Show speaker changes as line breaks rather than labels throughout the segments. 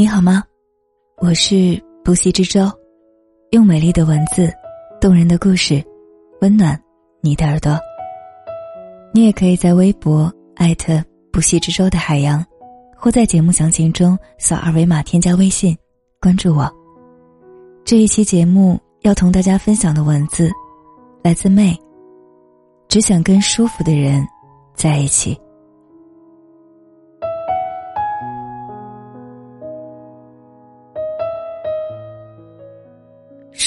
你好吗？我是不息之舟，用美丽的文字、动人的故事，温暖你的耳朵。你也可以在微博艾特不息之舟的海洋，或在节目详情中扫二维码添加微信，关注我。这一期节目要同大家分享的文字，来自妹。只想跟舒服的人在一起。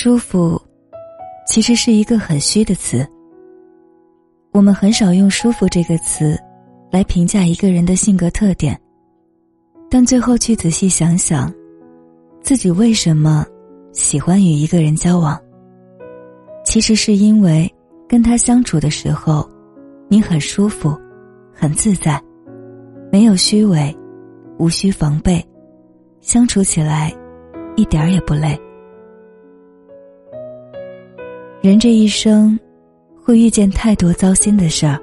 舒服，其实是一个很虚的词。我们很少用“舒服”这个词来评价一个人的性格特点，但最后去仔细想想，自己为什么喜欢与一个人交往，其实是因为跟他相处的时候，你很舒服，很自在，没有虚伪，无需防备，相处起来一点儿也不累。人这一生，会遇见太多糟心的事儿，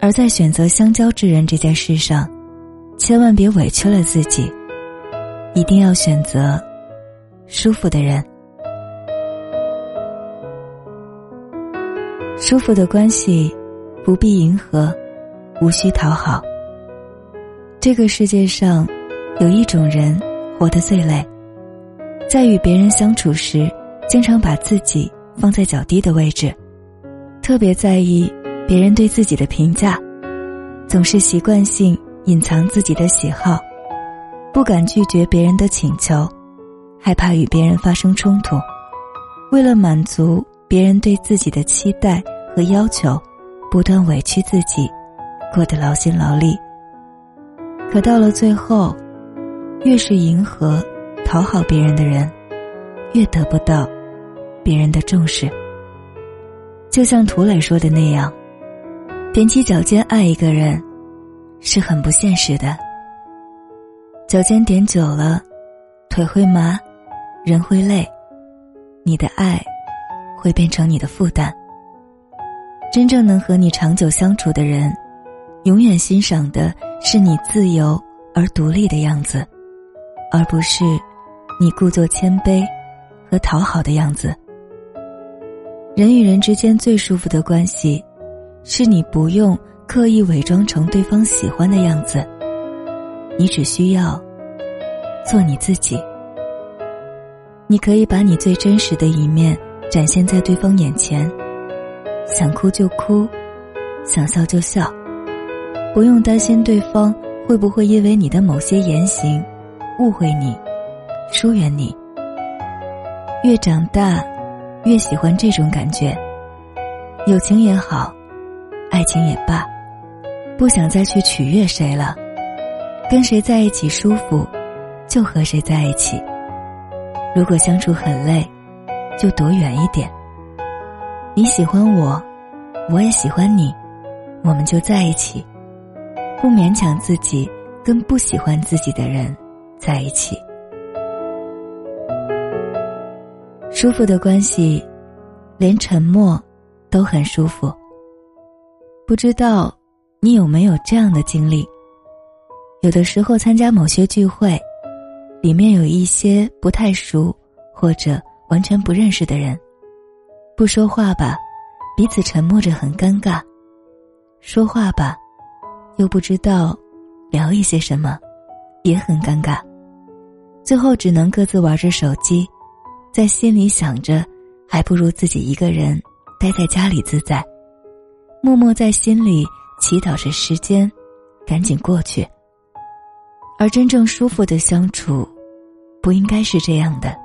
而在选择相交之人这件事上，千万别委屈了自己，一定要选择舒服的人。舒服的关系，不必迎合，无需讨好。这个世界上，有一种人活得最累，在与别人相处时，经常把自己。放在较低的位置，特别在意别人对自己的评价，总是习惯性隐藏自己的喜好，不敢拒绝别人的请求，害怕与别人发生冲突，为了满足别人对自己的期待和要求，不断委屈自己，过得劳心劳力。可到了最后，越是迎合、讨好别人的人，越得不到。别人的重视，就像涂磊说的那样，踮起脚尖爱一个人，是很不现实的。脚尖点久了，腿会麻，人会累，你的爱会变成你的负担。真正能和你长久相处的人，永远欣赏的是你自由而独立的样子，而不是你故作谦卑和讨好的样子。人与人之间最舒服的关系，是你不用刻意伪装成对方喜欢的样子，你只需要做你自己。你可以把你最真实的一面展现在对方眼前，想哭就哭，想笑就笑，不用担心对方会不会因为你的某些言行误会你、疏远你。越长大。越喜欢这种感觉，友情也好，爱情也罢，不想再去取悦谁了，跟谁在一起舒服，就和谁在一起。如果相处很累，就躲远一点。你喜欢我，我也喜欢你，我们就在一起，不勉强自己跟不喜欢自己的人在一起。舒服的关系，连沉默都很舒服。不知道你有没有这样的经历？有的时候参加某些聚会，里面有一些不太熟或者完全不认识的人，不说话吧，彼此沉默着很尴尬；说话吧，又不知道聊一些什么，也很尴尬。最后只能各自玩着手机。在心里想着，还不如自己一个人待在家里自在，默默在心里祈祷着时间赶紧过去。而真正舒服的相处，不应该是这样的。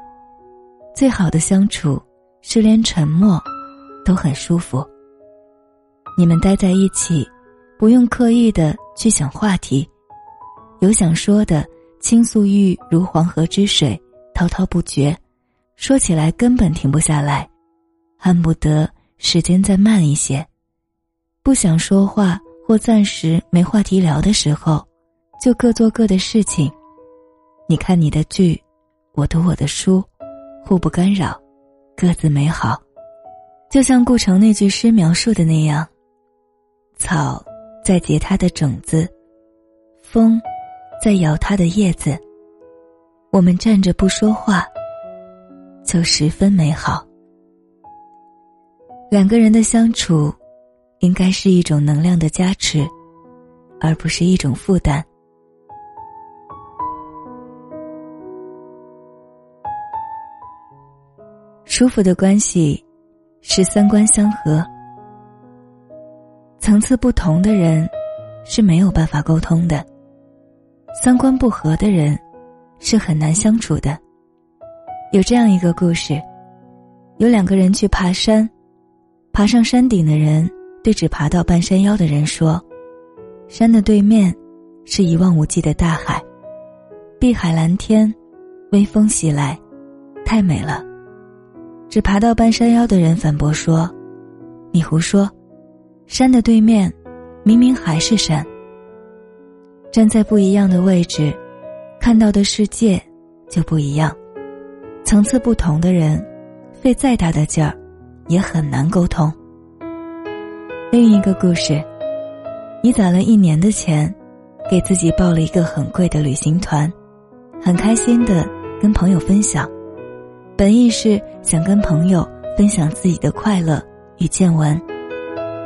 最好的相处是连沉默都很舒服。你们待在一起，不用刻意的去想话题，有想说的倾诉欲如黄河之水，滔滔不绝。说起来根本停不下来，恨不得时间再慢一些。不想说话或暂时没话题聊的时候，就各做各的事情。你看你的剧，我读我的书，互不干扰，各自美好。就像顾城那句诗描述的那样：草在结它的种子，风在摇它的叶子，我们站着不说话，就十分美好。两个人的相处，应该是一种能量的加持，而不是一种负担。舒服的关系，是三观相合。层次不同的人是没有办法沟通的，三观不合的人是很难相处的。有这样一个故事：有两个人去爬山，爬上山顶的人对只爬到半山腰的人说：“山的对面是一望无际的大海，碧海蓝天，微风袭来，太美了。”只爬到半山腰的人反驳说：“你胡说，山的对面，明明还是山。站在不一样的位置，看到的世界就不一样。层次不同的人，费再大的劲儿，也很难沟通。”另一个故事，你攒了一年的钱，给自己报了一个很贵的旅行团，很开心的跟朋友分享。本意是想跟朋友分享自己的快乐与见闻，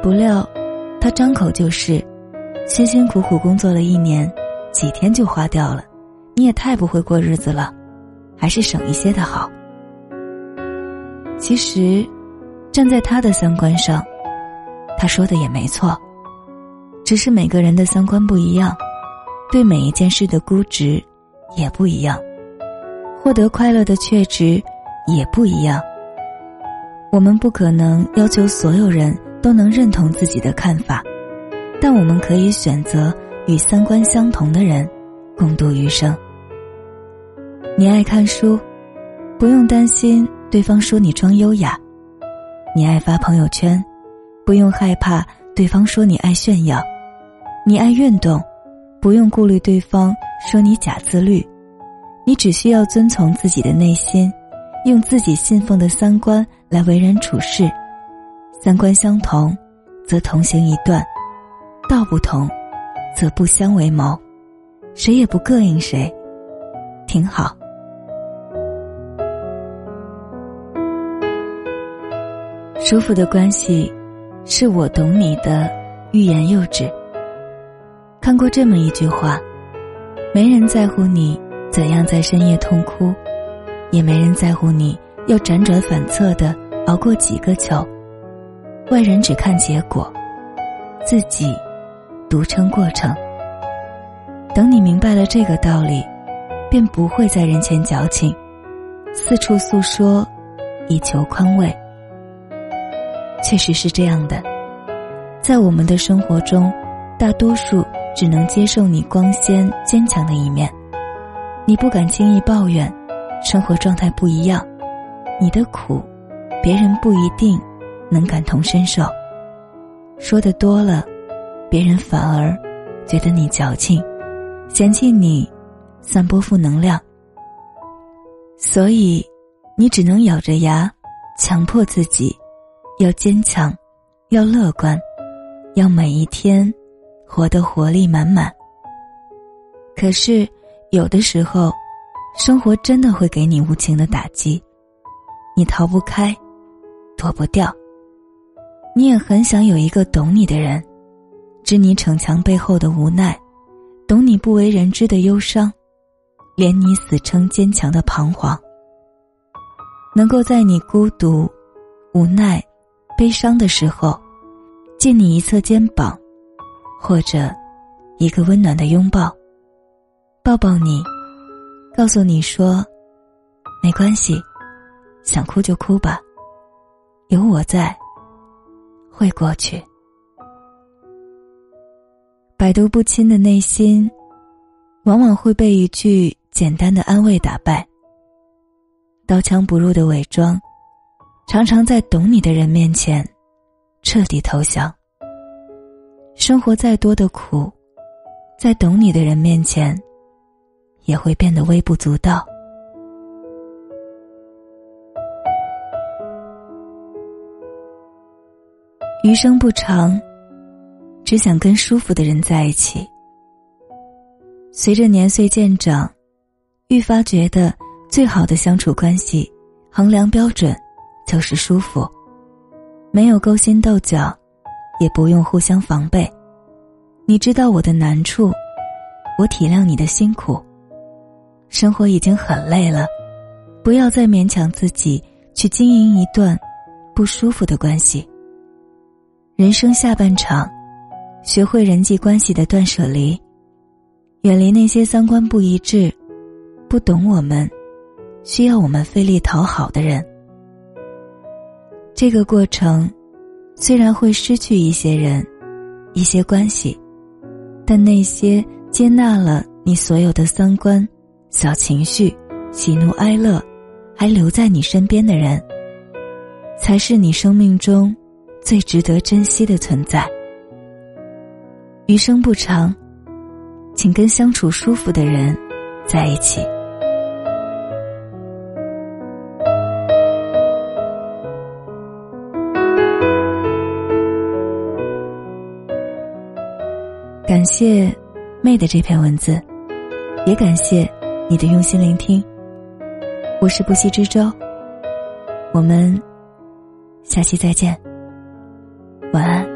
不料他张口就是辛辛苦苦工作了一年，几天就花掉了。你也太不会过日子了，还是省一些的好。其实，站在他的三观上，他说的也没错，只是每个人的三观不一样，对每一件事的估值也不一样，获得快乐的确值。也不一样。我们不可能要求所有人都能认同自己的看法，但我们可以选择与三观相同的人共度余生。你爱看书，不用担心对方说你装优雅；你爱发朋友圈，不用害怕对方说你爱炫耀；你爱运动，不用顾虑对方说你假自律。你只需要遵从自己的内心。用自己信奉的三观来为人处事，三观相同，则同行一段；道不同，则不相为谋。谁也不膈应谁，挺好。舒服的关系，是我懂你的欲言又止。看过这么一句话：没人在乎你怎样在深夜痛哭。也没人在乎你要辗转反侧的熬过几个秋，外人只看结果，自己独撑过程。等你明白了这个道理，便不会在人前矫情，四处诉说，以求宽慰。确实是这样的，在我们的生活中，大多数只能接受你光鲜坚强的一面，你不敢轻易抱怨。生活状态不一样，你的苦，别人不一定能感同身受。说的多了，别人反而觉得你矫情，嫌弃你散播负能量。所以，你只能咬着牙，强迫自己要坚强，要乐观，要每一天活得活力满满。可是，有的时候。生活真的会给你无情的打击，你逃不开，躲不掉。你也很想有一个懂你的人，知你逞强背后的无奈，懂你不为人知的忧伤，怜你死撑坚强的彷徨。能够在你孤独、无奈、悲伤的时候，借你一侧肩膀，或者一个温暖的拥抱，抱抱你。告诉你说，没关系，想哭就哭吧，有我在，会过去。百毒不侵的内心，往往会被一句简单的安慰打败。刀枪不入的伪装，常常在懂你的人面前彻底投降。生活再多的苦，在懂你的人面前。也会变得微不足道。余生不长，只想跟舒服的人在一起。随着年岁渐长，愈发觉得最好的相处关系，衡量标准就是舒服，没有勾心斗角，也不用互相防备。你知道我的难处，我体谅你的辛苦。生活已经很累了，不要再勉强自己去经营一段不舒服的关系。人生下半场，学会人际关系的断舍离，远离那些三观不一致、不懂我们、需要我们费力讨好的人。这个过程虽然会失去一些人、一些关系，但那些接纳了你所有的三观。小情绪、喜怒哀乐，还留在你身边的人，才是你生命中最值得珍惜的存在。余生不长，请跟相处舒服的人在一起。谢妹的这篇文字，也感谢。你的用心聆听，我是不息之舟。我们下期再见，晚安。